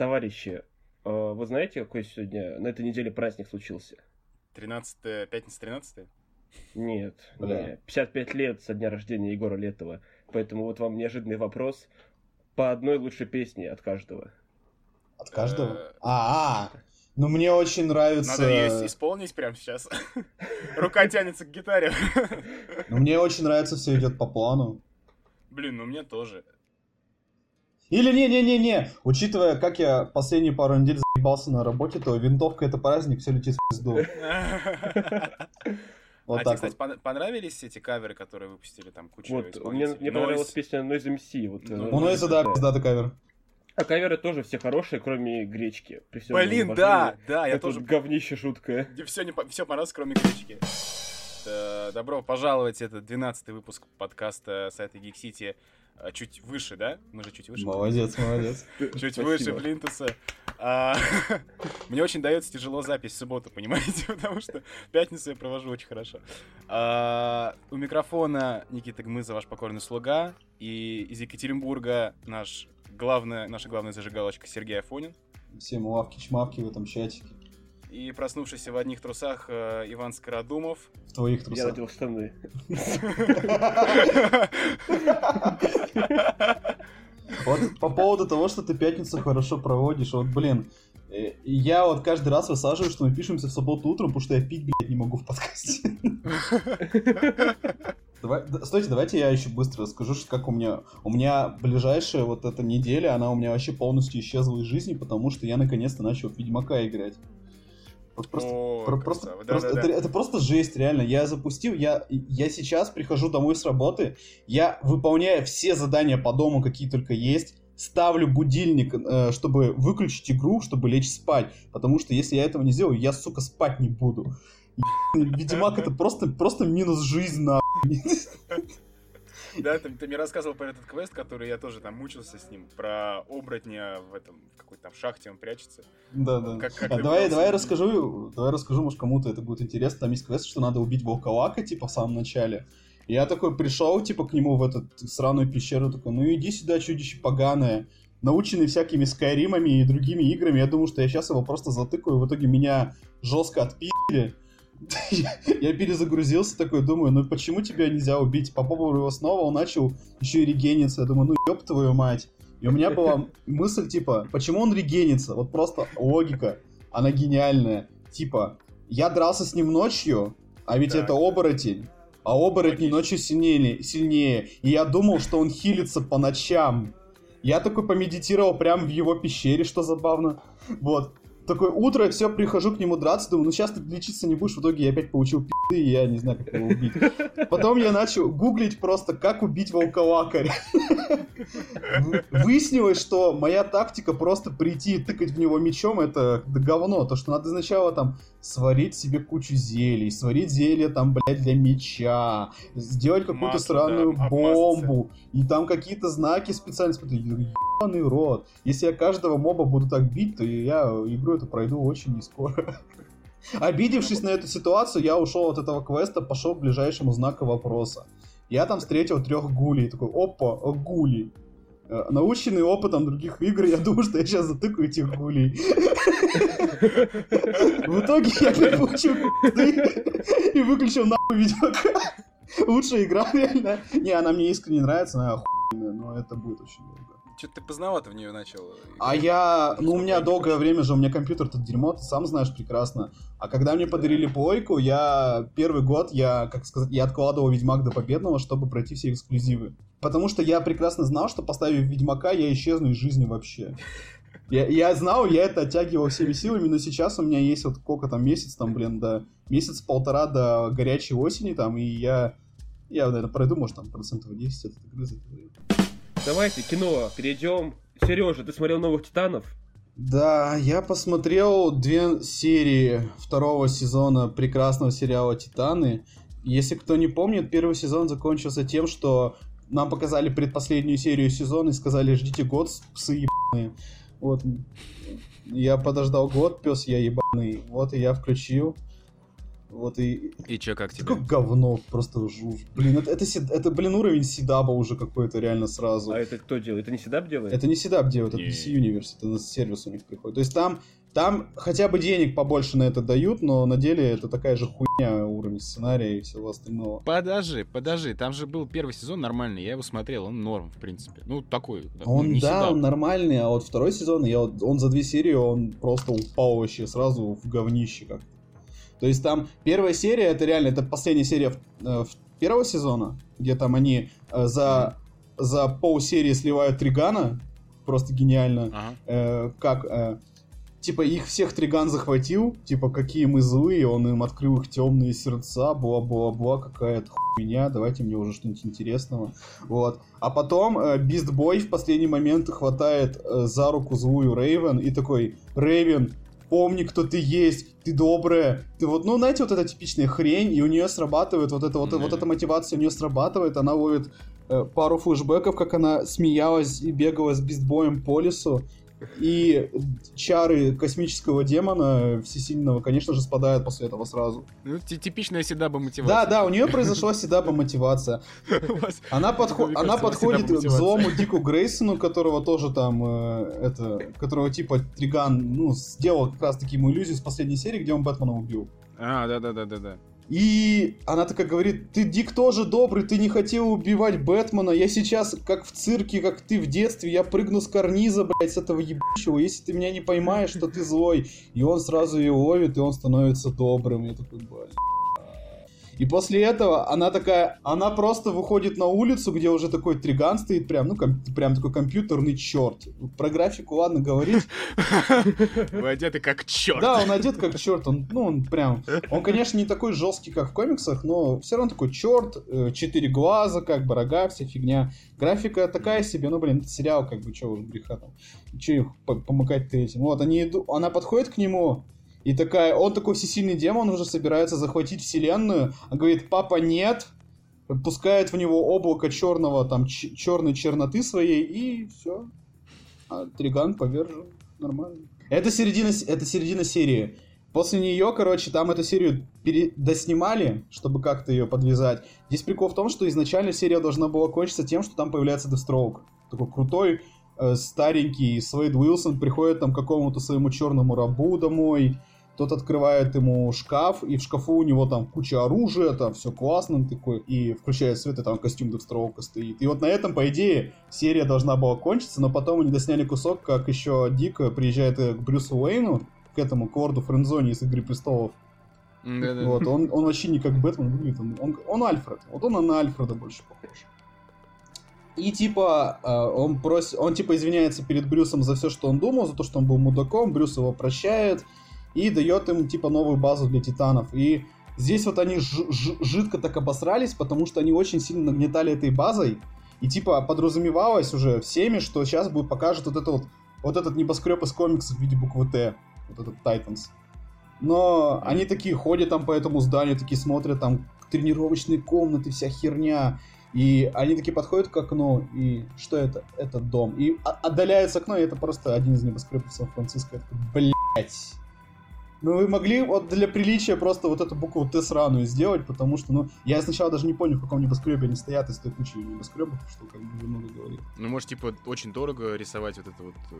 Товарищи, э, вы знаете, какой сегодня на этой неделе праздник случился? 13 пятница 13 Нет, Бля. не. 55 лет со дня рождения Егора Летова. Поэтому вот вам неожиданный вопрос. По одной лучшей песне от каждого. От каждого? Э, а, а, ну мне очень нравится... Надо есть исполнить прямо сейчас. Рука тянется к гитаре. Ну мне очень нравится «Все идет по плану». Блин, ну мне тоже. Или не-не-не-не, учитывая, как я последние пару недель заебался на работе, то винтовка это праздник, все летит в пизду. Вот а тебе, кстати, вот. понравились эти каверы, которые выпустили там кучу Вот, мне, мне понравилась песня Noise MC. Вот, ну, у Noise, да, пиздатый кавер. А каверы тоже все хорошие, кроме гречки. Блин, да, да, я тоже... говнище жуткое. Все, не, все понравилось, кроме гречки. Добро пожаловать, это 12 выпуск подкаста сайта Geek City а, чуть выше, да? Мы же чуть выше. Молодец, молодец. Чуть выше Плинтуса. А, мне очень дается тяжело запись в субботу, понимаете? Потому что пятницу я провожу очень хорошо. А, у микрофона Никита Гмыза, ваш покорный слуга. И из Екатеринбурга наш главная, наша главная зажигалочка Сергей Афонин. Всем лавки-чмавки в этом чатике и проснувшийся в одних трусах э, Иван Скородумов. В твоих трусах. Я надел штаны. Вот по поводу того, что ты пятницу хорошо проводишь, вот, блин, э, я вот каждый раз высаживаю, что мы пишемся в субботу утром, потому что я пить, блядь, не могу в подкасте. Давай, стойте, давайте я еще быстро расскажу, что как у меня... У меня ближайшая вот эта неделя, она у меня вообще полностью исчезла из жизни, потому что я наконец-то начал в Ведьмака играть. Вот просто, О, про, просто, да, просто да, это, да. это просто жесть, реально. Я запустил, я, я сейчас прихожу домой с работы, я выполняю все задания по дому, какие только есть, ставлю будильник, э, чтобы выключить игру, чтобы лечь спать. Потому что если я этого не сделаю, я, сука, спать не буду. Ведьмак это просто, просто минус жизнь, на. Да, ты, ты мне рассказывал про этот квест, который я тоже там мучился с ним, про оборотня в этом, в какой-то там шахте он прячется. Да, да. Как, как а давай, давай я расскажу, давай расскажу, может, кому-то это будет интересно. Там есть квест, что надо убить волколака, типа, в самом начале. И я такой пришел, типа, к нему в эту сраную пещеру, такой, ну иди сюда, чудище поганое. Наученный всякими скайримами и другими играми, я думаю, что я сейчас его просто затыкаю, в итоге меня жестко отпили. Я перезагрузился такой, думаю, ну почему тебя нельзя убить? Попробовал его снова, он начал еще и регениться. Я думаю, ну ёб твою мать. И у меня была мысль, типа, почему он регенится? Вот просто логика, она гениальная. Типа, я дрался с ним ночью, а ведь так. это оборотень. А оборотни ночью сильнее, сильнее. И я думал, что он хилится по ночам. Я такой помедитировал прямо в его пещере, что забавно. Вот такое утро, все, прихожу к нему драться, думаю, ну сейчас ты лечиться не будешь, в итоге я опять получил пи***ы, и я не знаю, как его убить. Потом я начал гуглить просто, как убить волколакаря. Выяснилось, что моя тактика просто прийти и тыкать в него мечом, это говно, то, что надо сначала там сварить себе кучу зелий, сварить зелье там, блядь, для меча, сделать какую-то странную да, бомбу, и там какие-то знаки специально, смотри, ебаный рот. Если я каждого моба буду так бить, то я игру эту пройду очень не скоро. Обидевшись на эту ситуацию, я ушел от этого квеста, пошел к ближайшему знаку вопроса. Я там встретил трех гулей, такой, опа, гули. Э, наученный опытом других игр, я думаю, что я сейчас затыкаю этих гулей. В итоге я получил и выключил нахуй видеокамеру. Лучшая игра, реально. Не, она мне искренне нравится, она охуенная, но это будет очень долго. Что-то ты поздновато в нее начал. А я, ну, у меня долгое время же, у меня компьютер тут дерьмо, ты сам знаешь прекрасно. А когда мне подарили плойку, я первый год, я, как сказать, я откладывал Ведьмак до победного, чтобы пройти все эксклюзивы. Потому что я прекрасно знал, что поставив Ведьмака, я исчезну из жизни вообще. Я, я знал, я это оттягивал всеми силами, но сейчас у меня есть вот сколько там, месяц там, блин, до месяц-полтора до горячей осени там, и я, я, наверное, пройду, может, там, процентов 10 от игры за это. Давайте кино перейдем. Сережа, ты смотрел новых титанов? Да, я посмотрел две серии второго сезона прекрасного сериала Титаны. Если кто не помнит, первый сезон закончился тем, что нам показали предпоследнюю серию сезона и сказали, ждите год, псы ебаные. Вот. Я подождал год, пес я ебаный. Вот и я включил. Вот и... И чё, как тебе? Как говно, просто жуж. Блин, это, это, это, блин, уровень Сидаба уже какой-то реально сразу. А это кто делает? Это не Сидаб делает? Это не Сидаб делает, это DC Universe, это на сервис у них приходит. То есть там, там хотя бы денег побольше на это дают, но на деле это такая же хуйня уровень сценария и всего остального. Подожди, подожди, там же был первый сезон нормальный, я его смотрел, он норм, в принципе. Ну, такой. Он, ну, не да, Сидаб. он нормальный, а вот второй сезон, я, вот- он за две серии, он просто упал вообще сразу в говнище как То есть там первая серия, это реально, это последняя серия э, в- первого сезона, где там они э, за, за полсерии сливают Тригана, просто гениально. Ага. Э, как, э, типа, их всех Триган захватил, типа, какие мы злые, он им открыл их темные сердца, бла-бла-бла, какая-то хуйня, давайте мне уже что-нибудь интересного. Вот. А потом э, Бист Бой в последний момент хватает э, за руку злую Рейвен и такой, Рейвен, помни, кто ты есть, ты добрая, ты вот, ну, знаете, вот эта типичная хрень, и у нее срабатывает вот эта вот, Мгм. вот эта мотивация у нее срабатывает, она ловит э, пару флешбеков, как она смеялась и бегала с бистбоем по лесу, и чары космического демона всесильного, конечно же, спадают после этого сразу. Ну, ти- типичная Сидаба Да, мотивация. да, у нее произошла седаба мотивация. Она, она подходит к злому Дику Грейсону, которого тоже там, э, это, которого типа Триган, ну, сделал как раз таки ему иллюзию с последней серии, где он Бэтмена убил. А, да-да-да-да-да. И она такая говорит, ты, Дик, тоже добрый, ты не хотел убивать Бэтмена, я сейчас, как в цирке, как ты в детстве, я прыгну с карниза, блядь, с этого ебучего, если ты меня не поймаешь, что ты злой. И он сразу ее ловит, и он становится добрым. Я такой, блядь. И после этого она такая, она просто выходит на улицу, где уже такой триган стоит, прям, ну, ком- прям такой компьютерный черт. Про графику, ладно, говорить. Вы одеты как черт. Да, он одет как черт, он, ну, он прям, он, конечно, не такой жесткий, как в комиксах, но все равно такой черт, э, четыре глаза, как бы рога, вся фигня. Графика такая себе, ну, блин, это сериал, как бы, что уж греха там, че их по- помыкать-то этим. Вот, они иду, она подходит к нему, и такая, он такой всесильный демон, уже собирается захватить вселенную, а говорит, папа, нет, пускает в него облако черного, там, черной черноты своей, и все. А Триган повержен. Нормально. Это середина, это середина серии. После нее, короче, там эту серию пере... доснимали, чтобы как-то ее подвязать. Здесь прикол в том, что изначально серия должна была кончиться тем, что там появляется Дестроук. Такой крутой, э, старенький Свейд Уилсон приходит там к какому-то своему черному рабу домой. Тот открывает ему шкаф, и в шкафу у него там куча оружия, там все классно, он такой, и включает свет, и там костюм Декстроука стоит. И вот на этом, по идее, серия должна была кончиться, но потом они досняли кусок, как еще Дик приезжает э, к Брюсу Уэйну, к этому, к лорду Френдзоне из Игры Престолов. Да-да. Вот, он, он вообще не как Бэтмен выглядит, он, он, он Альфред. Вот он на Альфреда больше похож. И типа, э, он просит, он типа извиняется перед Брюсом за все, что он думал, за то, что он был мудаком, Брюс его прощает и дает им типа новую базу для титанов. И здесь вот они жидко так обосрались, потому что они очень сильно нагнетали этой базой. И типа подразумевалось уже всеми, что сейчас будет покажет вот это вот, вот этот небоскреб из комиксов в виде буквы Т, вот этот Тайтанс. Но они такие ходят там по этому зданию, такие смотрят там тренировочные комнаты, вся херня. И они такие подходят к окну, и что это? Это дом. И отдаляется окно, и это просто один из небоскребов Сан-Франциско. Я такой, блять. Ну вы могли вот для приличия просто вот эту букву Т сраную сделать, потому что, ну, я сначала даже не понял, в каком небоскребе они стоят из той кучи небоскребов, что как бы много говорит. Ну, может, типа, очень дорого рисовать вот эту вот э,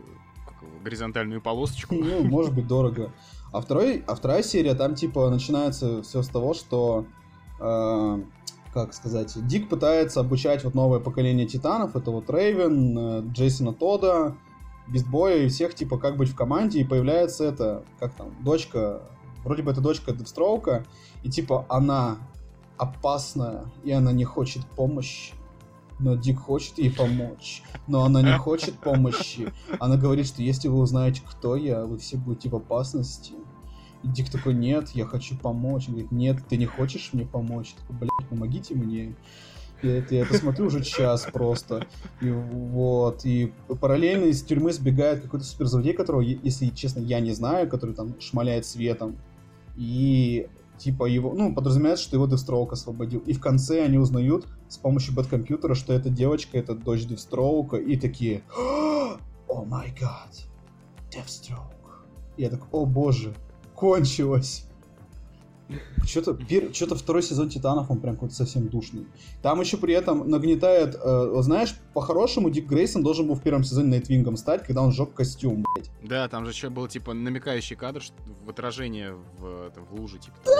его, горизонтальную полосочку. Ну, может быть, дорого. А, второй, а вторая серия, там, типа, начинается все с того, что, э, как сказать, Дик пытается обучать вот новое поколение титанов. Это вот Рейвен, э, Джейсона Тода, Бистбоя и всех, типа, как быть в команде. И появляется это, как там, дочка, вроде бы это дочка Дедстроука. И, типа, она опасная, и она не хочет помощи. Но Дик хочет ей помочь. Но она не хочет помощи. Она говорит, что если вы узнаете, кто я, вы все будете в опасности. И Дик такой, нет, я хочу помочь. Он говорит, нет, ты не хочешь мне помочь? Я такой, блядь, помогите мне. Я я это смотрю уже час просто. И вот. И параллельно из тюрьмы сбегает какой-то суперзлодей, которого, если честно, я не знаю, который там шмаляет светом. И типа его, ну, подразумевается, что его Дестроук освободил. И в конце они узнают с помощью бэткомпьютера, что эта девочка, это дочь Дестроука, и такие, о май гад. И я так, о боже, кончилось. Что-то пер... что-то второй сезон Титанов, он прям какой-то совсем душный. Там еще при этом нагнетает, э, знаешь, по-хорошему Дик Грейсон должен был в первом сезоне Найтвингом стать, когда он сжег костюм, блядь. Да, там же еще был, типа, намекающий кадр что, в отражение в, там, в луже, типа. Да!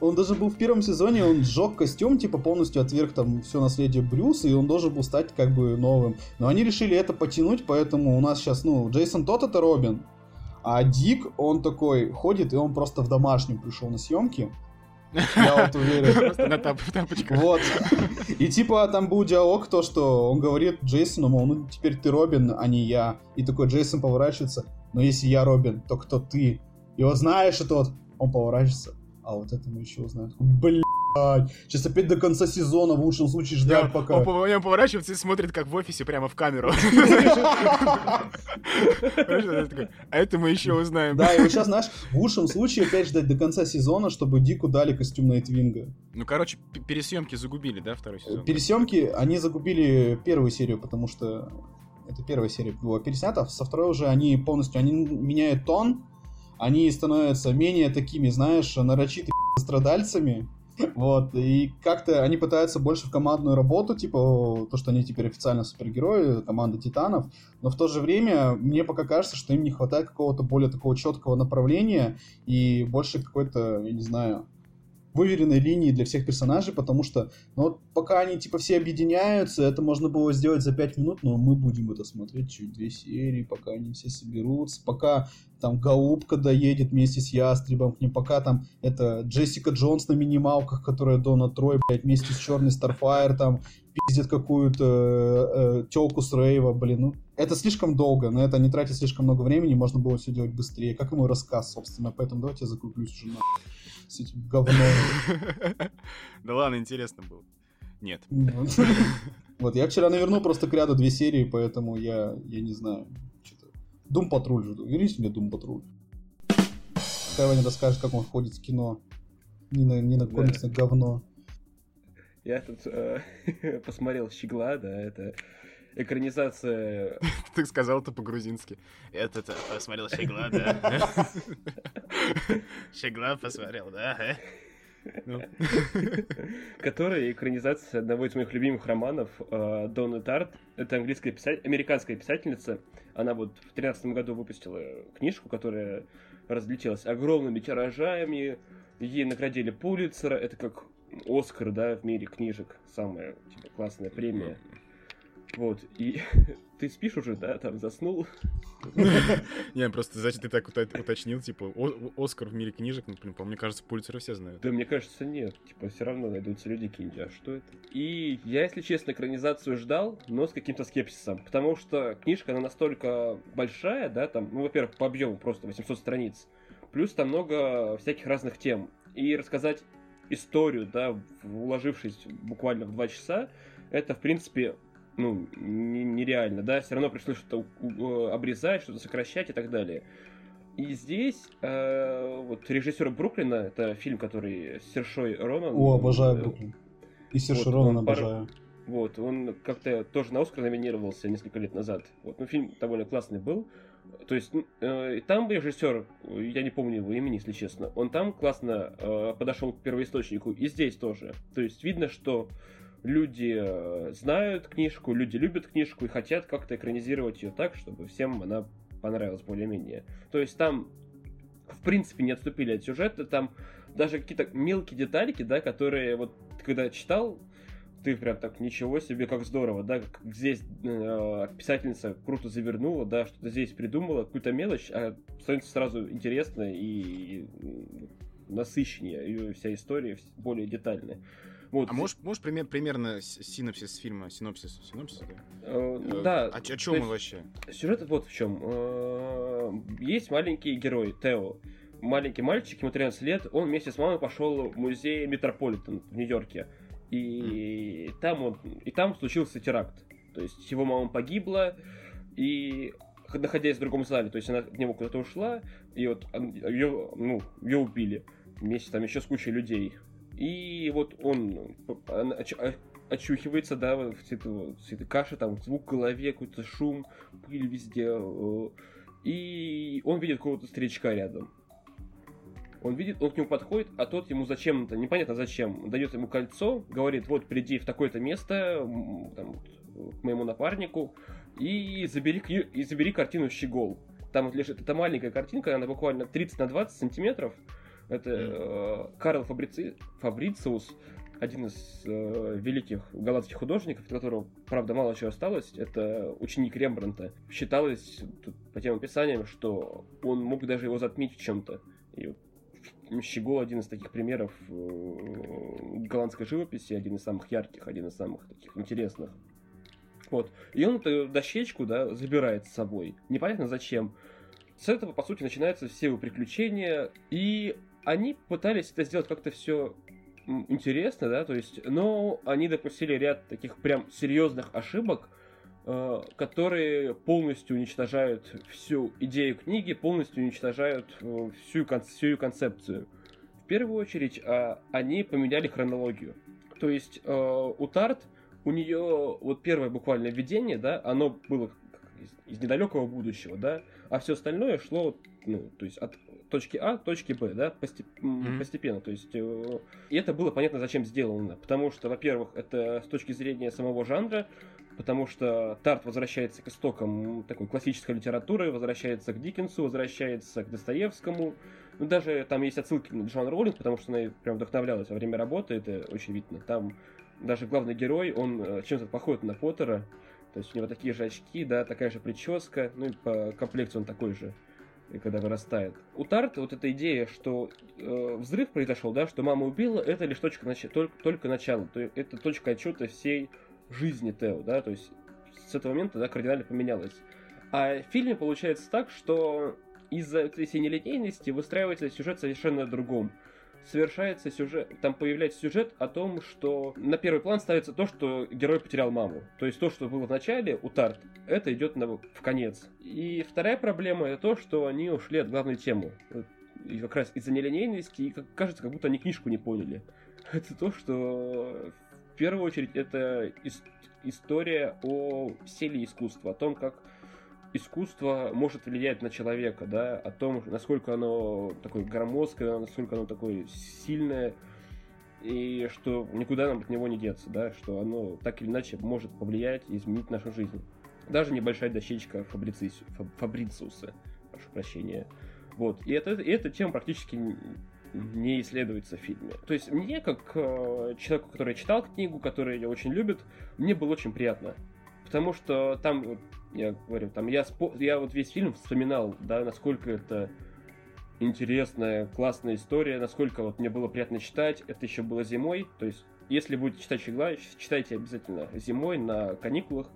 Он даже был в первом сезоне, он сжег костюм, типа, полностью отверг там все наследие Брюса, и он должен был стать, как бы, новым. Но они решили это потянуть, поэтому у нас сейчас, ну, Джейсон тот это Робин, а Дик, он такой ходит, и он просто в домашнем пришел на съемки. Я вот уверен. Просто на тапочках. Вот. И типа там был диалог, то, что он говорит Джейсону, мол, ну теперь ты Робин, а не я. И такой Джейсон поворачивается, но если я Робин, то кто ты? И вот знаешь, и тот, он поворачивается, а вот это мы еще узнаем. Блин. Сейчас опять до конца сезона в лучшем случае ждать Я, пока. Он, он поворачивается и смотрит, как в офисе, прямо в камеру. А это мы еще узнаем. Да, и вот сейчас, знаешь, в лучшем случае опять ждать до конца сезона, чтобы Дику дали костюм Найтвинга. Ну, короче, пересъемки загубили, да, второй сезон? Пересъемки, они загубили первую серию, потому что это первая серия была переснята, со второй уже они полностью, они меняют тон, они становятся менее такими, знаешь, нарочитыми страдальцами, вот, и как-то они пытаются больше в командную работу, типа, то, что они теперь официально супергерои, команда Титанов, но в то же время мне пока кажется, что им не хватает какого-то более такого четкого направления и больше какой-то, я не знаю, выверенной линии для всех персонажей, потому что, ну вот пока они типа все объединяются, это можно было сделать за 5 минут, но мы будем это смотреть чуть две серии, пока они все соберутся, пока там Голубка доедет вместе с Ястребом к ним, пока там это Джессика Джонс на минималках, которая Дона Трой, блядь, вместе с Черный Старфайр там пиздит какую-то э, э, телку с Рейва, блин, ну это слишком долго, на это не тратить слишком много времени, можно было все делать быстрее, как мой рассказ, собственно, поэтому давайте я закруглюсь уже нахуй с этим говном. Да ладно, интересно было. Нет. Вот, я вчера навернул просто к ряду две серии, поэтому я, я не знаю. Дум Патруль жду. Верните мне Дум Патруль. Пускай Ваня расскажет, как он ходит в кино. Не на, не на комиксное говно. Я тут э, посмотрел Щегла, да, это экранизация... Ты сказал это по-грузински. Это посмотрел Щегла, да? Щегла посмотрел, да? Ну. Которая экранизация одного из моих любимых романов э, Донны Тарт. Это английская писатель... американская писательница. Она вот в 2013 году выпустила книжку, которая разлетелась огромными тиражами. Ей наградили Пулитцера. Это как Оскар, да, в мире книжек. Самая типа, классная премия. Вот, и ты спишь уже, да, там заснул? Не, просто, значит, ты так уточнил, типа, Оскар в мире книжек, ну, блин, мне кажется, Пулицера все знают. Да, мне кажется, нет. Типа, все равно найдутся люди какие-нибудь, а что это? И я, если честно, экранизацию ждал, но с каким-то скепсисом, потому что книжка, она настолько большая, да, там, ну, во-первых, по объему просто 800 страниц, плюс там много всяких разных тем. И рассказать историю, да, уложившись буквально в два часа, это, в принципе, ну, нереально, да, все равно пришлось что-то обрезать, что-то сокращать и так далее. И здесь э, вот режиссер Бруклина, это фильм, который с Сершой Ронан. О, обожаю э, Бруклин. И Сершой вот, Ронан обожаю. Пар... Вот, он как-то тоже на Оскар номинировался несколько лет назад. Вот, ну, фильм довольно классный был. То есть, э, там режиссер, я не помню его имени, если честно, он там классно э, подошел к первоисточнику, и здесь тоже. То есть, видно, что люди э, знают книжку, люди любят книжку и хотят как-то экранизировать ее так, чтобы всем она понравилась более-менее. То есть там, в принципе, не отступили от сюжета, там даже какие-то мелкие детальки, да, которые вот когда читал, ты прям так, ничего себе, как здорово, да, как здесь э, писательница круто завернула, да, что-то здесь придумала, какую-то мелочь, а становится сразу интересно и, и насыщеннее, и вся история более детальная. Вот. А можешь, можешь пример, примерно синопсис фильма, синопсис, синопсис, да? Э, э да. О, о чем он вообще? Сюжет вот в чем. Э, есть маленький герой, Тео. Маленький мальчик, ему 13 лет, он вместе с мамой пошел в музей Метрополитен в Нью-Йорке. И mm. там он, и там случился теракт. То есть его мама погибла, и находясь в другом зале, то есть она к нему куда-то ушла, и вот ее, ну, ее убили вместе там еще с кучей людей. И вот он очухивается, да, в эту, в этой каше, там звук в голове, какой-то шум, пыль везде. И он видит какого-то старичка рядом. Он видит, он к нему подходит, а тот ему зачем-то, непонятно зачем, дает ему кольцо, говорит, вот приди в такое-то место, там, к моему напарнику, и забери, и забери картину «Щегол». Там вот лежит эта маленькая картинка, она буквально 30 на 20 сантиметров. Это э, Карл Фабрици... Фабрициус, один из э, великих голландских художников, от которого, правда, мало чего осталось, это ученик Рембранта. Считалось тут, по тем описаниям, что он мог даже его затмить в чем-то. И Щегол один из таких примеров э, голландской живописи, один из самых ярких, один из самых таких интересных. Вот. И он эту дощечку, да, забирает с собой. Непонятно зачем. С этого, по сути, начинаются все его приключения. И они пытались это сделать как-то все интересно, да, то есть, но они допустили ряд таких прям серьезных ошибок, э, которые полностью уничтожают всю идею книги, полностью уничтожают э, всю, всю ее концепцию. В первую очередь, э, они поменяли хронологию. То есть э, у Тарт у нее вот первое буквально видение, да, оно было из, из недалекого будущего, да, а все остальное шло, ну, то есть от точки А к точке Б, да, постеп, mm-hmm. постепенно. То есть, э, и это было понятно, зачем сделано. Потому что, во-первых, это с точки зрения самого жанра, потому что Тарт возвращается к истокам такой классической литературы, возвращается к Диккенсу, возвращается к Достоевскому. Ну, даже там есть отсылки на Джоан Роллинг, потому что она прям вдохновлялась во время работы, это очень видно. Там даже главный герой, он э, чем-то похож на Поттера, то есть у него такие же очки, да, такая же прическа, ну и по комплекции он такой же, когда вырастает. У Тарта вот эта идея, что э, взрыв произошел, да, что мама убила, это лишь точка нач... только, только начало, то это точка отчета всей жизни Тео, да, то есть с этого момента, да, кардинально поменялось. А в фильме получается так, что из-за этой нелинейности выстраивается сюжет совершенно другом совершается сюжет, там появляется сюжет о том, что на первый план ставится то, что герой потерял маму. То есть то, что было в начале у Тарт, это идет на, в конец. И вторая проблема это то, что они ушли от главной темы. И как раз из-за нелинейности, и как, кажется, как будто они книжку не поняли. Это то, что в первую очередь это ис- история о силе искусства, о том, как искусство может влиять на человека, да, о том, насколько оно такое громоздкое, насколько оно такое сильное, и что никуда нам от него не деться, да, что оно так или иначе может повлиять и изменить нашу жизнь. Даже небольшая дощечка Фабрициуса, Фабрициуса прошу прощения. Вот. И, это, и эта тема практически не исследуется в фильме. То есть мне, как э, человеку, который читал книгу, который ее очень любит, мне было очень приятно. Потому что там я говорю, там я, спо... я вот весь фильм вспоминал, да, насколько это интересная, классная история, насколько вот мне было приятно читать. Это еще было зимой, то есть если будете читать Щегла, читайте обязательно зимой на каникулах,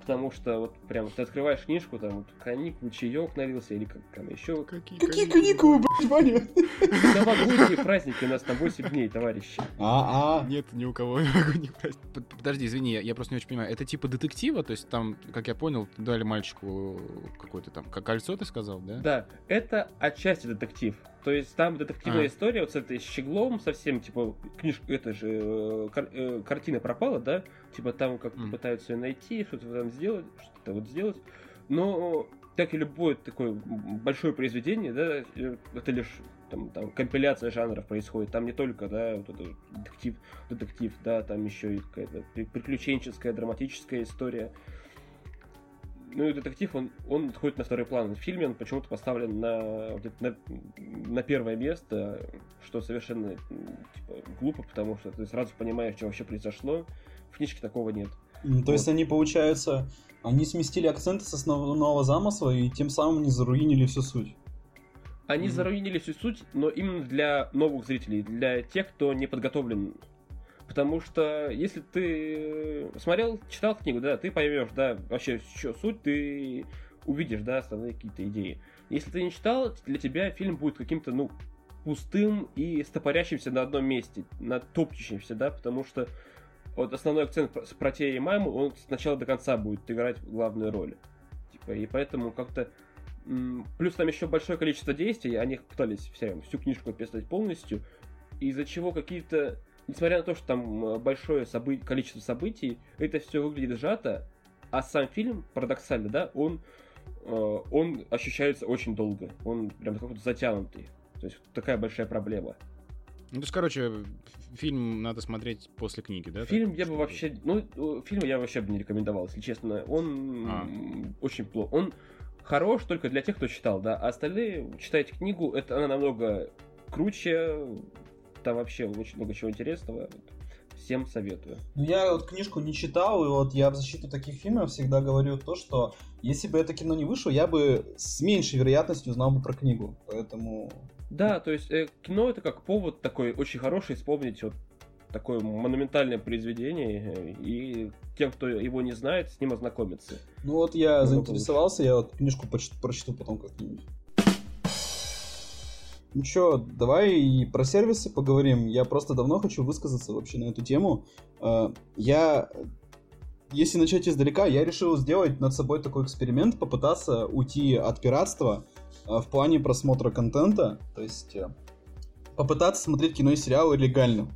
потому что вот прям ты открываешь книжку, там вот каникулы, чаек налился, или как там еще. Какие, Какие каникулы, блядь, Ваня? Новогодние праздники у нас на 8 дней, товарищи. А, а. Нет, ни у кого новогодних праздников. Подожди, извини, я просто не очень понимаю. Это типа детектива, то есть там, как я понял, дали мальчику какое-то там кольцо, ты сказал, да? Да, это отчасти детектив. То есть там детективная а. история вот с этой щеглом совсем, типа, книжка, это же, э, кар, э, картина пропала, да? Типа там как mm. пытаются ее найти, что-то там сделать, что-то вот сделать. Но как и любое такое большое произведение, да, э, это лишь там, там компиляция жанров происходит. Там не только, да, вот это детектив, детектив, да, там еще и какая-то приключенческая, драматическая история ну и детектив, он, он отходит на второй план. В фильме он почему-то поставлен на, на, на первое место, что совершенно типа, глупо, потому что ты сразу понимаешь, что вообще произошло. В книжке такого нет. То вот. есть они, получается, они сместили акценты с основного замысла и тем самым не заруинили всю суть. Они mm-hmm. заруинили всю суть, но именно для новых зрителей, для тех, кто не подготовлен Потому что если ты смотрел, читал книгу, да, ты поймешь, да, вообще, что суть, ты увидишь, да, основные какие-то идеи. Если ты не читал, для тебя фильм будет каким-то, ну, пустым и стопорящимся на одном месте, на топчущимся, да, потому что вот основной акцент про те и маму, он с начала до конца будет играть главную роль. Типа, и поэтому как-то... Плюс там еще большое количество действий, они пытались все, всю книжку описать полностью, из-за чего какие-то несмотря на то, что там э, большое собы... количество событий, это все выглядит сжато, а сам фильм, парадоксально, да, он, э, он ощущается очень долго. Он прям какой-то затянутый. То есть такая большая проблема. Ну, то есть, короче, фильм надо смотреть после книги, да? Фильм я бы вообще... Ну, фильм я вообще бы не рекомендовал, если честно. Он а. очень плохо. Он хорош только для тех, кто читал, да. А остальные, читайте книгу, это она намного круче. Там вообще очень много чего интересного. Всем советую. Ну, я вот книжку не читал, и вот я в защиту таких фильмов всегда говорю то, что если бы это кино не вышло, я бы с меньшей вероятностью узнал бы про книгу. Поэтому да, то есть э, кино это как повод такой очень хороший вспомнить вот такое монументальное произведение, э, и тем, кто его не знает, с ним ознакомиться. Ну вот я заинтересовался, я вот книжку прочту потом как-нибудь. Ну что, давай и про сервисы поговорим. Я просто давно хочу высказаться вообще на эту тему. Э, я, если начать издалека, я решил сделать над собой такой эксперимент, попытаться уйти от пиратства а, в плане просмотра контента, то есть э, попытаться смотреть кино и сериалы легально.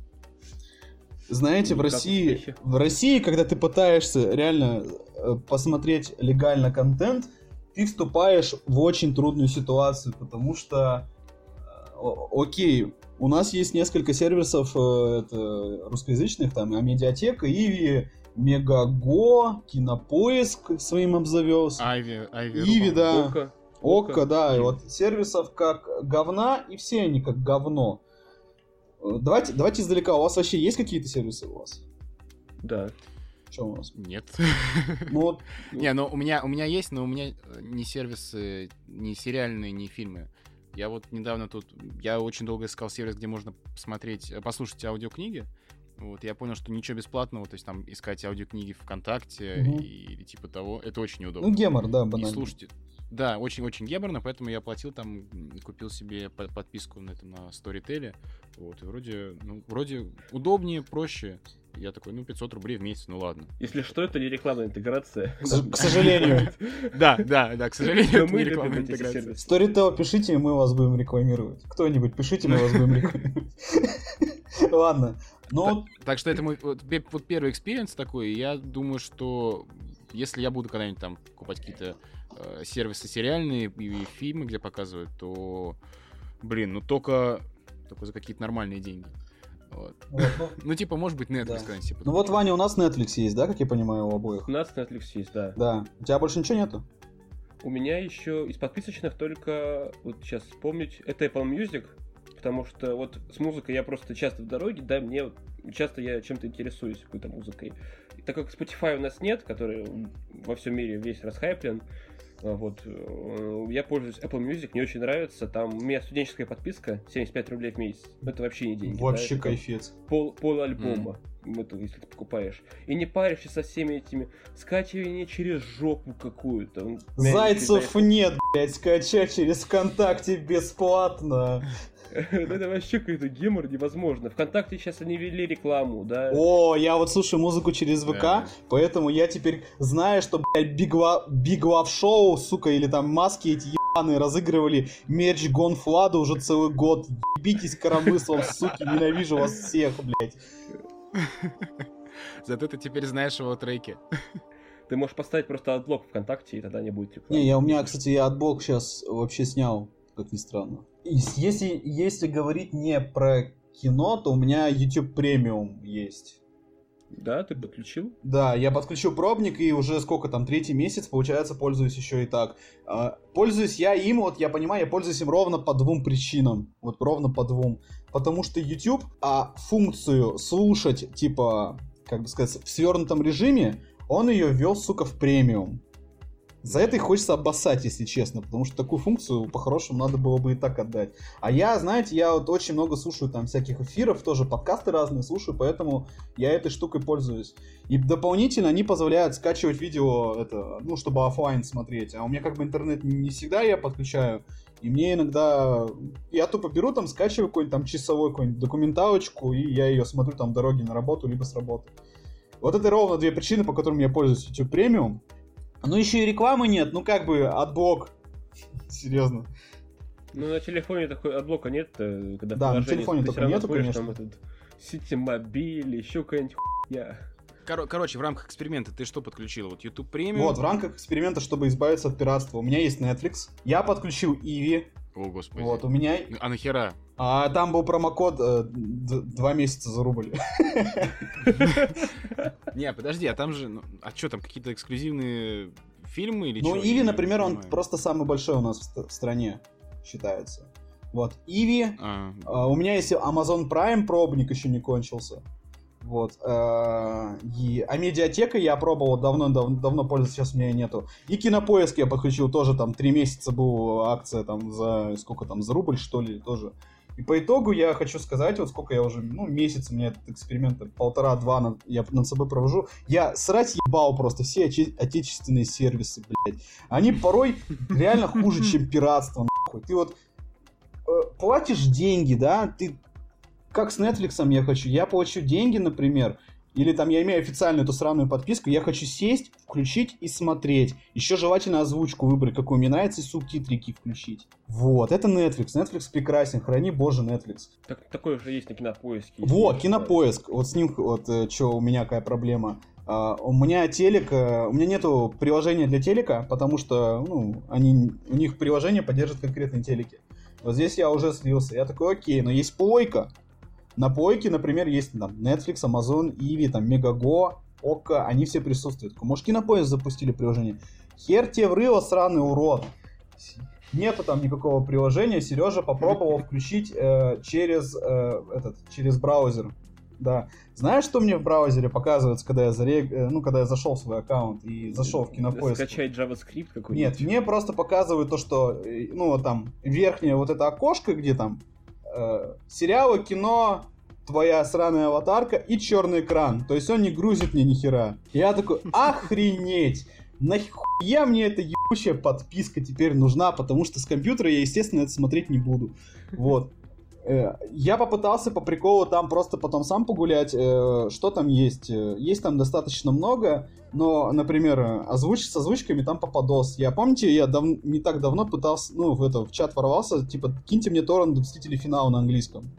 Знаете, в России, в России, когда ты пытаешься реально э, посмотреть легально контент, ты вступаешь в очень трудную ситуацию, потому что, э, окей, у нас есть несколько сервисов это, русскоязычных, там, а медиатека, Иви, Мегаго, Кинопоиск своим обзавелся. Айви, Айви, Иви, да. Ока. Окко, да, и вот сервисов как говна, и все они как говно. Э, давайте, давайте издалека. У вас вообще есть какие-то сервисы у вас? Да. Что у вас? Нет. Ну, вот... Не, ну у меня, у меня есть, но у меня э, не сервисы, не сериальные, не фильмы. Я вот недавно тут, я очень долго искал сервис, где можно посмотреть, э, послушать аудиокниги. Вот, я понял, что ничего бесплатного, то есть там искать аудиокниги ВКонтакте угу. и, или типа того, это очень неудобно. Ну, гемор, да, банально. И слушайте, да, очень-очень геморно, поэтому я платил там, купил себе подписку на этом на Storytel. Вот, и вроде, ну, вроде удобнее, проще. Я такой, ну, 500 рублей в месяц, ну ладно. Если что, это не рекламная интеграция. К сожалению. Да, да, да, к сожалению, это не рекламная интеграция. Storytel пишите, мы вас будем рекламировать. Кто-нибудь пишите, мы вас будем рекламировать. Ладно. Ну, так, что это мой вот, первый experience такой, я думаю, что если я буду когда-нибудь там покупать какие-то э, сервисы сериальные и фильмы, где показывают, то, блин, ну только, только за какие-то нормальные деньги. Вот. Вот, ну, ну, типа, может быть, Netflix да. когда-нибудь. Типа, ну вот, Ваня, у нас Netflix есть, да, как я понимаю, у обоих? У нас Netflix есть, да. Да. У тебя больше ничего нету? У меня еще из подписочных только, вот сейчас вспомнить, это Apple Music, потому что вот с музыкой я просто часто в дороге, да, мне часто я чем-то интересуюсь какой-то музыкой. И так как Spotify у нас нет, который во всем мире весь расхайплен, вот. Э, я пользуюсь Apple Music, мне очень нравится. Там у меня студенческая подписка, 75 рублей в месяц. Это вообще не деньги. Вообще да? кайфец. Пол, пол альбома. Mm. Это, если ты покупаешь. И не паришься со всеми этими скачивания через жопу какую-то. Зайцев нет, блядь, скачать через ВКонтакте бесплатно. Это вообще какой-то гемор невозможно. Вконтакте сейчас они ввели рекламу, да. О, я вот слушаю музыку через ВК, поэтому я теперь знаю, что, блядь, Big Love Show, сука, или там маски эти ебаные разыгрывали мерч Гон Флада уже целый год. Ебитесь коромыслом, суки, ненавижу вас всех, блядь. Зато ты теперь знаешь его треки. Ты можешь поставить просто AdBlock ВКонтакте, и тогда не будет рекламы. Не, я у меня, кстати, я AdBlock сейчас вообще снял, как ни странно. Если, если говорить не про кино, то у меня YouTube Premium есть. Да, ты подключил? Да, я подключил пробник и уже сколько там, третий месяц, получается, пользуюсь еще и так. А, пользуюсь я им, вот я понимаю, я пользуюсь им ровно по двум причинам. Вот ровно по двум. Потому что YouTube, а функцию слушать, типа, как бы сказать, в свернутом режиме, он ее ввел, сука, в премиум. За это их хочется обоссать, если честно, потому что такую функцию по-хорошему надо было бы и так отдать. А я, знаете, я вот очень много слушаю там всяких эфиров, тоже подкасты разные слушаю, поэтому я этой штукой пользуюсь. И дополнительно они позволяют скачивать видео, это, ну, чтобы офлайн смотреть. А у меня как бы интернет не всегда я подключаю. И мне иногда... Я тупо беру там, скачиваю какой-нибудь там часовой какую-нибудь документалочку, и я ее смотрю там дороги на работу, либо с работы. Вот это ровно две причины, по которым я пользуюсь YouTube Premium. Ну еще и рекламы нет, ну как бы AdBlock. Серьезно. Ну на телефоне такой AdBlock а нет, э, когда Да, на телефоне только нету, конечно. Там этот сетимобиль, еще какая-нибудь хуйня. Кор- короче, в рамках эксперимента ты что подключил? Вот YouTube премиум? Вот, в рамках эксперимента, чтобы избавиться от пиратства. У меня есть Netflix. Я подключил Иви. О, господи. Вот, у меня... А нахера? А там был промокод э, два месяца за рубль. Не, подожди, а там же... Ну, а что там, какие-то эксклюзивные фильмы или Ну, Иви, например, он просто самый большой у нас в стране считается. Вот, Иви. А. а. У меня есть Amazon Prime пробник, еще не кончился. Вот. Э, и, а медиатека я пробовал давно, давно, давно пользоваться, сейчас у меня нету. И кинопоиск я подключил тоже, там, три месяца была акция, там, за, сколько там, за рубль, что ли, тоже. И по итогу я хочу сказать, вот сколько я уже, ну, месяц у меня этот эксперимент, полтора-два я над собой провожу, я срать ебал просто все отечественные сервисы, блядь. Они порой реально хуже, чем пиратство, нахуй. Ты вот э, платишь деньги, да, ты как с Netflix я хочу. Я плачу деньги, например, или там я имею официальную эту сраную подписку, я хочу сесть, включить и смотреть. Еще желательно озвучку выбрать, какую мне нравится, и субтитрики включить. Вот, это Netflix. Netflix прекрасен, храни боже Netflix. Так, такое же есть на кинопоиске. Вот, кинопоиск. Вот с ним, вот, э, что у меня какая проблема. Uh, у меня телек, uh, у меня нету приложения для телека, потому что, ну, они, у них приложение поддерживает конкретные телеки. Вот здесь я уже слился. Я такой, окей, но есть плойка, на плойке, например, есть там Netflix, Amazon, Иви, там Мегаго, Ока, они все присутствуют. Может, Кинопоиск запустили приложение? Хер тебе врыло, сраный урод. Нету там никакого приложения. Сережа попробовал включить э, через э, этот через браузер. Да. Знаешь, что мне в браузере показывается, когда я зарег... Э, ну, когда я зашел в свой аккаунт и зашел в кинопоиск? Скачать JavaScript какой-нибудь? Нет, мне просто показывают то, что, э, ну, там, верхнее вот это окошко, где там э, сериалы, кино, твоя сраная аватарка и черный экран. То есть он не грузит мне ни хера. Я такой, охренеть! Нахуя мне эта ебучая подписка теперь нужна, потому что с компьютера я, естественно, это смотреть не буду. Вот. Э, я попытался по приколу там просто потом сам погулять, э, что там есть. Э, есть там достаточно много, но, например, озвуч... с озвучками там попадос. Я, помните, я дав... не так давно пытался, ну, в, это, в чат ворвался, типа, киньте мне торрент Мстители Финала на английском.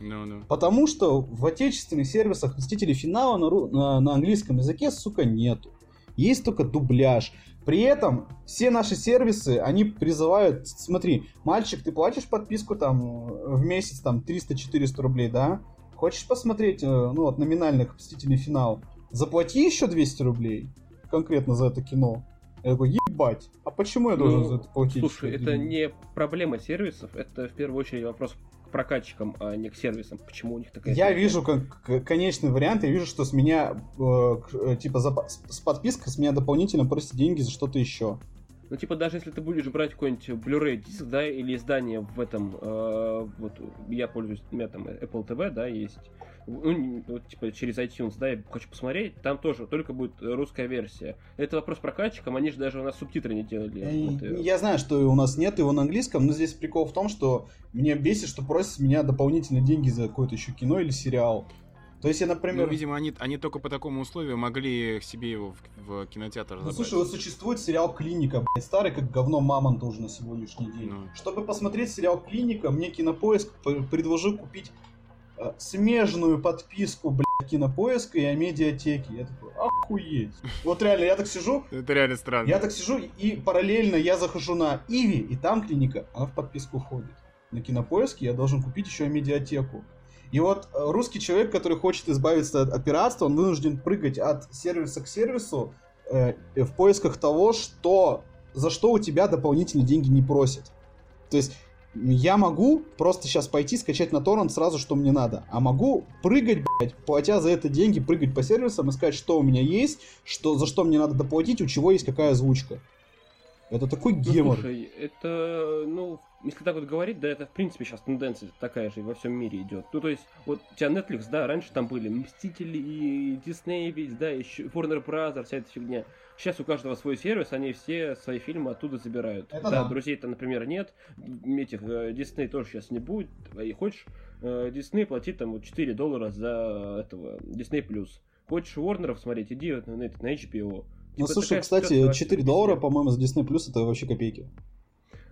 No, no. Потому что в отечественных сервисах Мстители Финала на, ру... на, на английском языке, сука, нету. Есть только дубляж. При этом все наши сервисы, они призывают, смотри, мальчик, ты платишь подписку там в месяц там 300-400 рублей, да? Хочешь посмотреть, э, ну вот, номинальных Мстителей финал? Заплати еще 200 рублей конкретно за это кино. Я такой, ебать, а почему я должен ну, за это платить? Слушай, это не проблема сервисов, это в первую очередь вопрос прокатчикам, а не к сервисам. Почему у них такая... Я вижу как конечный вариант, я вижу, что с меня, э, э типа, за, с подпиской с меня дополнительно просят деньги за что-то еще. Ну, типа, даже если ты будешь брать какой-нибудь Blu-ray диск, да, или издание в этом, э, вот, я пользуюсь, у меня там Apple TV, да, есть, ну, вот, типа, через iTunes, да, я хочу посмотреть, там тоже только будет русская версия. Это вопрос прокатчикам, они же даже у нас субтитры не делали. Я, вот, э. я знаю, что у нас нет его на английском, но здесь прикол в том, что мне бесит, что просят меня дополнительные деньги за какое-то еще кино или сериал. То есть я, например... Ну, видимо, они, они только по такому условию могли себе его в, в кинотеатр забрать. Ну, слушай, вот существует сериал «Клиника», блядь, старый как говно мамон тоже на сегодняшний день. Ну. Чтобы посмотреть сериал «Клиника», мне Кинопоиск предложил купить э, смежную подписку, блядь, Кинопоиска и о медиатеке. Я такой, охуеть. Вот реально, я так сижу... Это реально странно. Я так сижу, и параллельно я захожу на Иви, и там клиника, она в подписку входит. На Кинопоиске я должен купить еще и медиатеку. И вот э, русский человек, который хочет избавиться от, от пиратства, он вынужден прыгать от сервиса к сервису э, в поисках того, что, за что у тебя дополнительные деньги не просят. То есть я могу просто сейчас пойти скачать на торрент сразу, что мне надо. А могу прыгать, блядь, платя за это деньги, прыгать по сервисам, искать, что у меня есть, что, за что мне надо доплатить, у чего есть какая озвучка. Это такой ну, гемор. Слушай, это, ну, если так вот говорить, да, это в принципе сейчас тенденция такая же во всем мире идет. Ну, то есть, вот у тебя Netflix, да, раньше там были Мстители и Disney ведь, да, еще Warner Bros., вся эта фигня. Сейчас у каждого свой сервис, они все свои фильмы оттуда забирают. Это да, да. друзей-то, например, нет. Этих э, Disney тоже сейчас не будет. И хочешь э, Disney платить там вот 4 доллара за этого Disney+. Хочешь Warner смотреть, иди на, на, на HBO. Ну, типа, слушай, кстати, 4 доллара, по-моему, за Disney Plus это вообще копейки.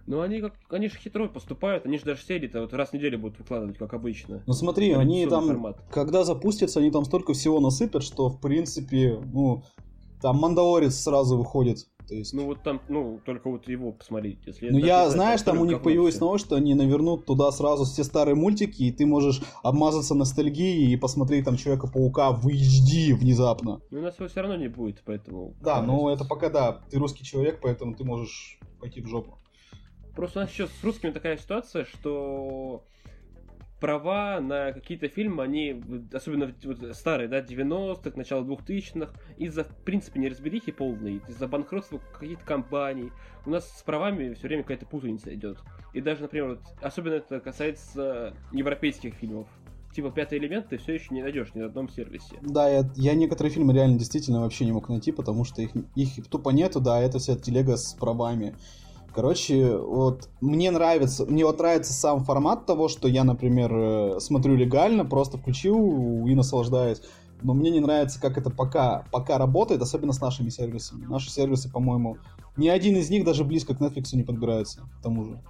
Ну, они, как, они же хитро поступают, они же даже серии-то вот раз в неделю будут выкладывать, как обычно. Ну, смотри, они там, формат. когда запустятся, они там столько всего насыпят, что, в принципе, ну, там Мандалорец сразу выходит То есть... Ну вот там, ну, только вот его посмотреть. Если ну я, знаешь, там у них появилась новость, что они навернут туда сразу все старые мультики, и ты можешь обмазаться ностальгией и посмотреть там Человека-паука в HD внезапно. Ну у нас его все равно не будет, поэтому... Да, ну это пока да, ты русский человек, поэтому ты можешь пойти в жопу. Просто у нас сейчас с русскими такая ситуация, что права на какие-то фильмы, они, особенно вот, старые, да, 90-х, начало 2000-х, из-за, в принципе, неразберихи полной, из-за банкротства каких-то компаний, у нас с правами все время какая-то путаница идет. И даже, например, вот, особенно это касается европейских фильмов. Типа пятый элемент ты все еще не найдешь ни на одном сервисе. Да, я, я некоторые фильмы реально действительно вообще не мог найти, потому что их, их тупо нету, да, это вся телега с правами. Короче, вот мне нравится, мне вот нравится сам формат того, что я, например, э, смотрю легально, просто включил и наслаждаюсь. Но мне не нравится, как это пока, пока работает, особенно с нашими сервисами. Наши сервисы, по-моему, ни один из них даже близко к Netflix не подбирается, к тому же.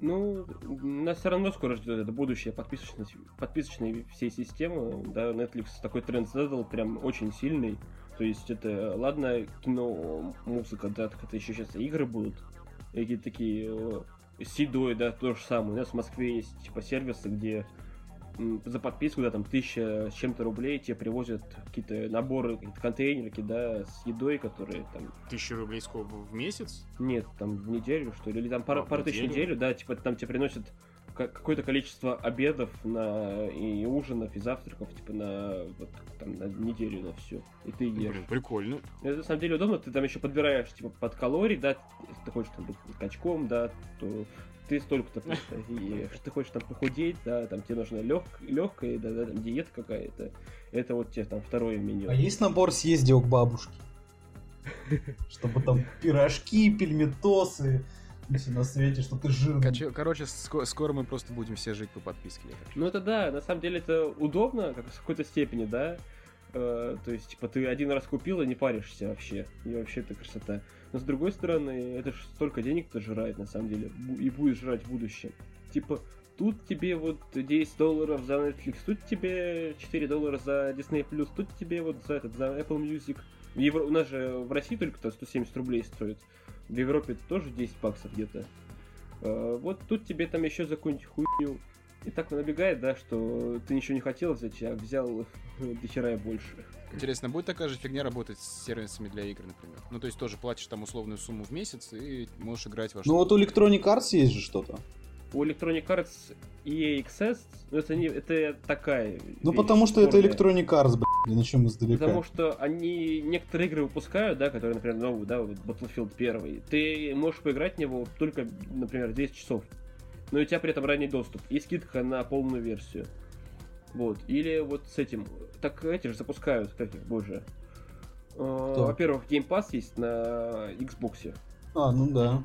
Ну, нас все равно скоро ждет это будущее подписочной, подписочной всей системы. Да, Netflix такой тренд задал, прям очень сильный. То есть это, ладно, кино, музыка, да, так это еще сейчас игры будут какие-то такие э, седой, да, то же самое. У нас в Москве есть типа сервисы, где за подписку, да, там, тысяча с чем-то рублей тебе привозят какие-то наборы, какие-то контейнерки, да, с едой, которые там... Тысяча рублей сколько, в месяц? Нет, там в неделю, что ли, или там пара, а, пара тысяч в неделю, да, типа там тебе приносят какое-то количество обедов на и ужинов и завтраков типа на вот там на неделю на все и ты ешь. Блин, прикольно. Это на самом деле удобно, ты там еще подбираешь типа под калорий, да, если ты хочешь там быть качком, да, то ты столько-то просто ешь. Ты хочешь там похудеть, да, там тебе нужна лег, легкая, да, да, там диета какая-то. Это вот тебе там второе меню. А есть набор съездил к бабушке? Чтобы там пирожки, пельметосы, на свете, что ты жирный. Короче, ск- скоро мы просто будем все жить по подписке. Ну это да, на самом деле это удобно, как в какой-то степени, да. Э, то есть, типа, ты один раз купил и не паришься вообще. И вообще это красота. Но с другой стороны, это же столько денег-то жрает, на самом деле. И будет жрать в будущем. Типа, тут тебе вот 10 долларов за Netflix, тут тебе 4 доллара за Disney+, тут тебе вот за этот, за Apple Music. Евро... У нас же в России только-то 170 рублей стоит. В Европе это тоже 10 баксов где-то. А, вот тут тебе там еще за какую-нибудь хуйню. И так набегает, да, что ты ничего не хотел взять, а взял дохера и больше. Интересно, будет такая же фигня работать с сервисами для игр, например? Ну, то есть тоже платишь там условную сумму в месяц и можешь играть во что Ну, вот у Electronic Arts есть же что-то. У Electronic Arts EA Access, ну, это, не, это такая... Ну, потому что это Electronic Arts, блядь, на чем издалека. Потому что они некоторые игры выпускают, да, которые, например, новый, да, вот Battlefield 1. Ты можешь поиграть в него только, например, 10 часов. Но у тебя при этом ранний доступ и скидка на полную версию. Вот. Или вот с этим. Так эти же запускают, как их, боже. А, во-первых, Game Pass есть на Xbox. А, ну да.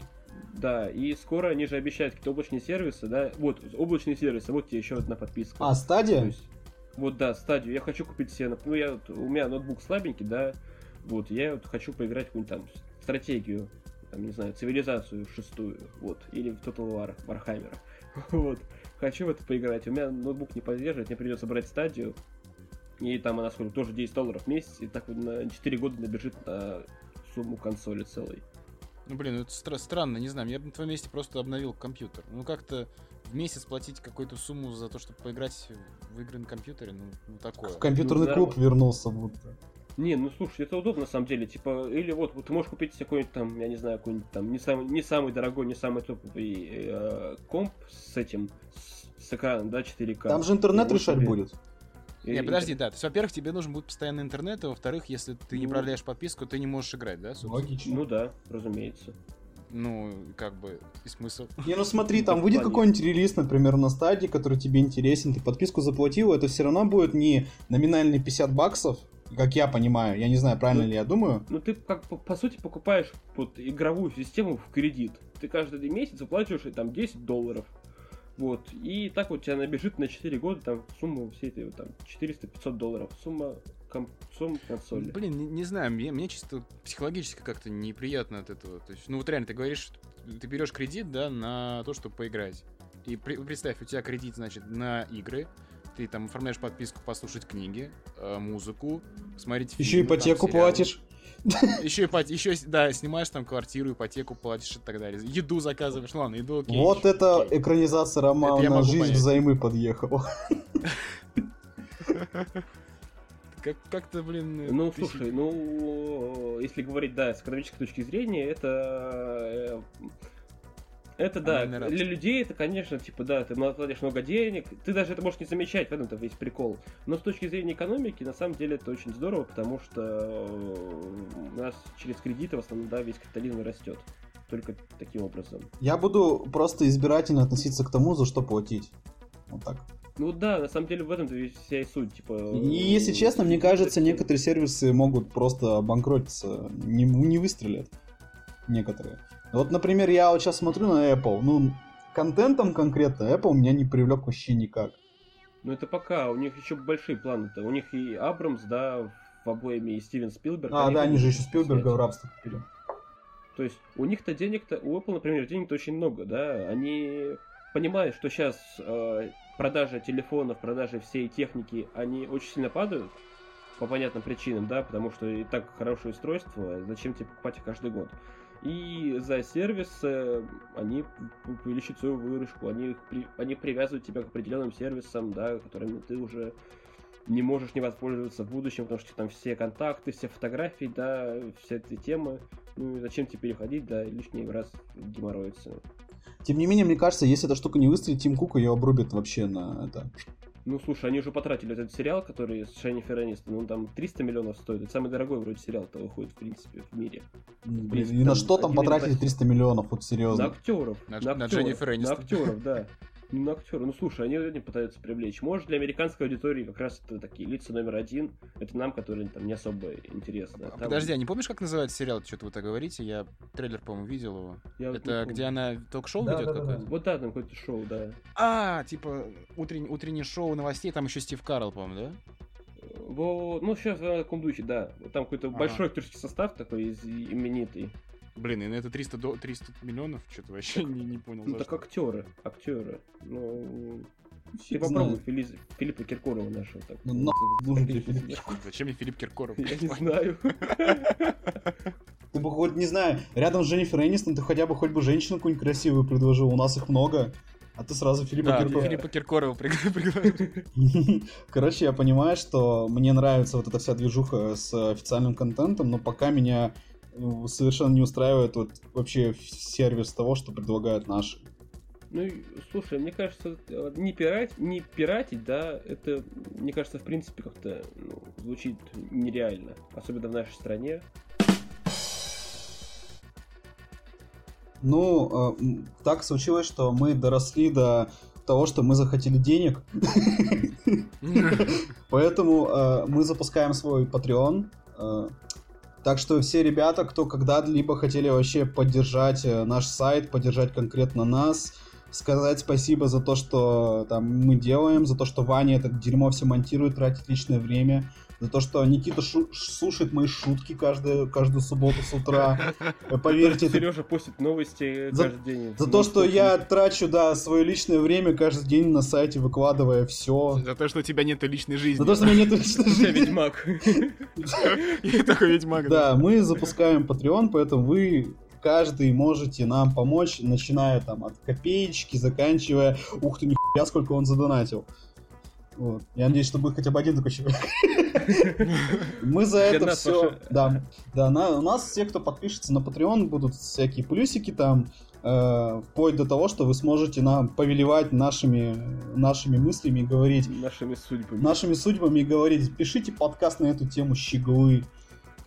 Да, и скоро они же обещают какие-то облачные сервисы, да. Вот, облачные сервисы, вот тебе еще одна подписка. А, стадия? Есть, вот, да, стадию. Я хочу купить себе, ну, я, вот, у меня ноутбук слабенький, да, вот, я вот хочу поиграть в какую-нибудь там стратегию, там, не знаю, цивилизацию шестую, вот, или в Total War, Warhammer, вот. Хочу в это поиграть. У меня ноутбук не поддерживает, мне придется брать стадию, и там она сколько, тоже 10 долларов в месяц, и так вот на 4 года набежит на сумму консоли целой. Ну, блин, ну это стра- странно, не знаю, я бы на твоем месте просто обновил компьютер. Ну, как-то в месяц платить какую-то сумму за то, чтобы поиграть в игры на компьютере, ну, ну такое. В компьютерный ну, клуб вернулся будто. Не, ну слушай, это удобно на самом деле. Типа, или вот, вот ты можешь купить себе какой-нибудь там, я не знаю, какой-нибудь там не самый, не самый дорогой, не самый топовый э, комп с этим, с, с экраном, да, 4К. Там же интернет решать себе... будет. И, не, подожди, да. То есть, во-первых, тебе нужен будет постоянный интернет, а во-вторых, если ты не ну. продляешь подписку, ты не можешь играть, да? Собственно? Логично. Ну да, разумеется. Ну, как бы, и смысл. Не, ну смотри, там выйдет какой-нибудь релиз, например, на стадии, который тебе интересен, ты подписку заплатил, это все равно будет не номинальные 50 баксов, как я понимаю, я не знаю, правильно ну, ли я думаю. Ну ты как по, по сути покупаешь вот игровую систему в кредит. Ты каждый месяц выплачиваешь там 10 долларов. Вот. И так вот у тебя набежит на 4 года там сумма всей этой вот, там 400-500 долларов. Сумма сумма консоли. Блин, не, не знаю, мне, мне чисто психологически как-то неприятно от этого. То есть, ну вот реально, ты говоришь, ты берешь кредит, да, на то, чтобы поиграть. И при, представь, у тебя кредит, значит, на игры, ты там оформляешь подписку послушать книги, э, музыку, смотреть Еще фильмы, ипотеку там, платишь. Еще, еще, да, снимаешь там квартиру, ипотеку платишь и так далее. Еду заказываешь, ладно, еду окей. Вот это экранизация романа «Жизнь взаймы» подъехала. Как- как-то, блин... Ну, тысяч... слушай, ну, если говорить, да, с экономической точки зрения, это э, это да, для людей это, конечно, типа, да, ты платишь много денег, ты даже это можешь не замечать, в этом-то весь прикол. Но с точки зрения экономики, на самом деле, это очень здорово, потому что э, у нас через кредиты в основном, да, весь капитализм растет. Только таким образом. Я буду просто избирательно относиться к тому, за что платить. Вот так. Ну да, на самом деле в этом-то вся и суть, типа... И если честно, мне кажется, некоторые сервисы могут просто обанкротиться, не, не выстрелят. Некоторые. Вот, например, я вот сейчас смотрю на Apple, ну, контентом конкретно Apple меня не привлек вообще никак. Ну это пока, у них еще большие планы-то. У них и Абрамс, да, в обоими, и Стивен Спилберг. А, да, они же еще Спилберга в рабство купили. То есть у них-то денег-то, у Apple, например, денег-то очень много, да. Они понимают, что сейчас э, продажа телефонов, продажи всей техники, они очень сильно падают по понятным причинам, да, потому что и так хорошее устройство, зачем тебе покупать их каждый год. И за сервис они увеличивают свою выручку, они, они привязывают тебя к определенным сервисам, да, которыми ты уже не можешь не воспользоваться в будущем, потому что там все контакты, все фотографии, да, все эти темы. Ну, зачем тебе переходить, да, лишний раз геморроиться. Тем не менее, мне кажется, если эта штука не выстрелит, Тим Кук ее обрубит вообще на это. Ну, слушай, они уже потратили этот сериал, который с Шеннифер Энистон, он там 300 миллионов стоит. Это самый дорогой вроде сериал-то выходит, в принципе, в мире. В принципе, и на что там потратили 300 миллионов, вот серьезно? На актеров. На, на, на Дженнифер Энистон. На актеров, да. Ну, актеры. Ну, слушай, они не пытаются привлечь. Может, для американской аудитории как раз это такие лица номер один. Это нам, которые там не особо интересны. А там... Подожди, а не помнишь, как называется сериал? Что-то вы так говорите? Я трейлер, по-моему, видел его. Я это где она ток-шоу да, ведет да, какое-то? Да. Вот да, там какое-то шоу, да. А, типа утренний, утреннее шоу новостей, там еще Стив Карл, по-моему, да? Во, ну, сейчас в таком духе, да. Там какой-то ага. большой актерский состав такой из именитый. Блин, и на это 300, до... 300 миллионов? Что-то вообще не, не понял. Ну, так что. актеры, актеры. Ну, ты попробуй Фили... Филиппа Киркорова нашего. Так, ну, на... нужен тебе Филипп Зачем мне Филипп Киркоров? Я не знаю. Ты бы хоть, не знаю, рядом с Дженнифер Энистон ты хотя бы хоть бы женщину какую-нибудь красивую предложил. У нас их много. А ты сразу Филиппа да, Киркорова. Филиппа Киркорова пригласил. Короче, я понимаю, что мне нравится вот эта вся движуха с официальным контентом, но пока меня совершенно не устраивает вот вообще сервис того, что предлагают наши. Ну, слушай, мне кажется, не, пирать, не пиратить, да, это, мне кажется, в принципе, как-то ну, звучит нереально. Особенно в нашей стране. Ну, э, так случилось, что мы доросли до того, что мы захотели денег. Поэтому э, мы запускаем свой Patreon. Э, так что все ребята, кто когда-либо хотели вообще поддержать э, наш сайт, поддержать конкретно нас, сказать спасибо за то, что там мы делаем, за то, что Ваня это дерьмо все монтирует, тратит личное время, за то, что Никита шу- слушает мои шутки каждую, каждую субботу с утра. Поверьте. Сережа постит новости каждый день. За то, что я трачу, да, свое личное время каждый день на сайте, выкладывая все. За то, что у тебя нет личной жизни. За то, что у меня нет личной жизни. Я ведьмак. Я такой ведьмак. Да, мы запускаем Patreon, поэтому вы каждый можете нам помочь, начиная там от копеечки, заканчивая, ух ты, нихуя, сколько он задонатил. Вот. Я надеюсь, что будет хотя бы один такой человек. Мы за это все... Да, да у нас все, кто подпишется на Patreon, будут всякие плюсики там, э, вплоть до того, что вы сможете нам повелевать нашими, нашими мыслями и говорить... Нашими судьбами. Нашими судьбами и говорить, пишите подкаст на эту тему щеглы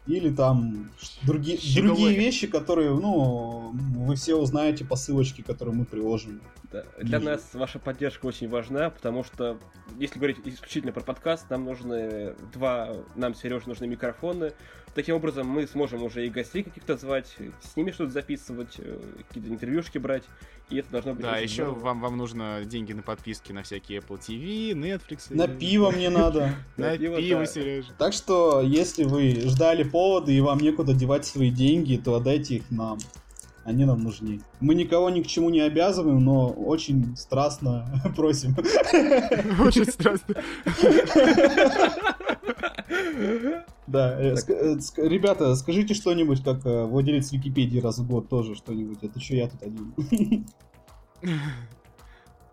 или там другие, другие вещи, которые, ну, вы все узнаете по ссылочке, которую мы приложим. Да. Для нас ваша поддержка очень важна, потому что, если говорить исключительно про подкаст, нам нужны два, нам, Сереже, нужны микрофоны. Таким образом, мы сможем уже и гостей каких-то звать, с ними что-то записывать, э, какие-то интервьюшки брать, и это должно быть Да, еще вам, вам нужно деньги на подписки на всякие Apple TV, Netflix. На пиво мне надо. На пиво, Сережа. Так что, если вы ждали повода и вам некуда девать свои деньги, то отдайте их нам. Они нам нужны. Мы никого ни к чему не обязываем, но очень страстно просим. Очень страстно. Да, э, э, ребята, скажите что-нибудь, как э, владелец Википедии раз в год тоже что-нибудь. Это что я тут один?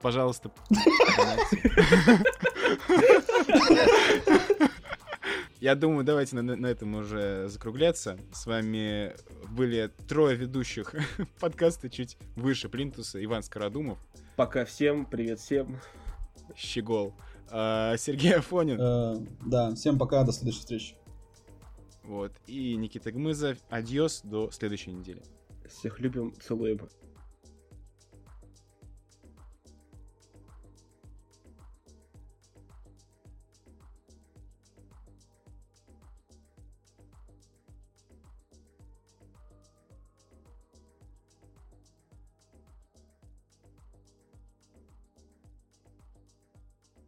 Пожалуйста. Я думаю, давайте на, на этом уже закругляться. С вами были трое ведущих подкаста чуть выше Плинтуса. Иван Скородумов. Пока всем, привет всем. Щегол. А, Сергей Афонин. А, да, всем пока, до следующей встречи. Вот. И Никита Гмызов. Адьос, до следующей недели. Всех любим, целуем.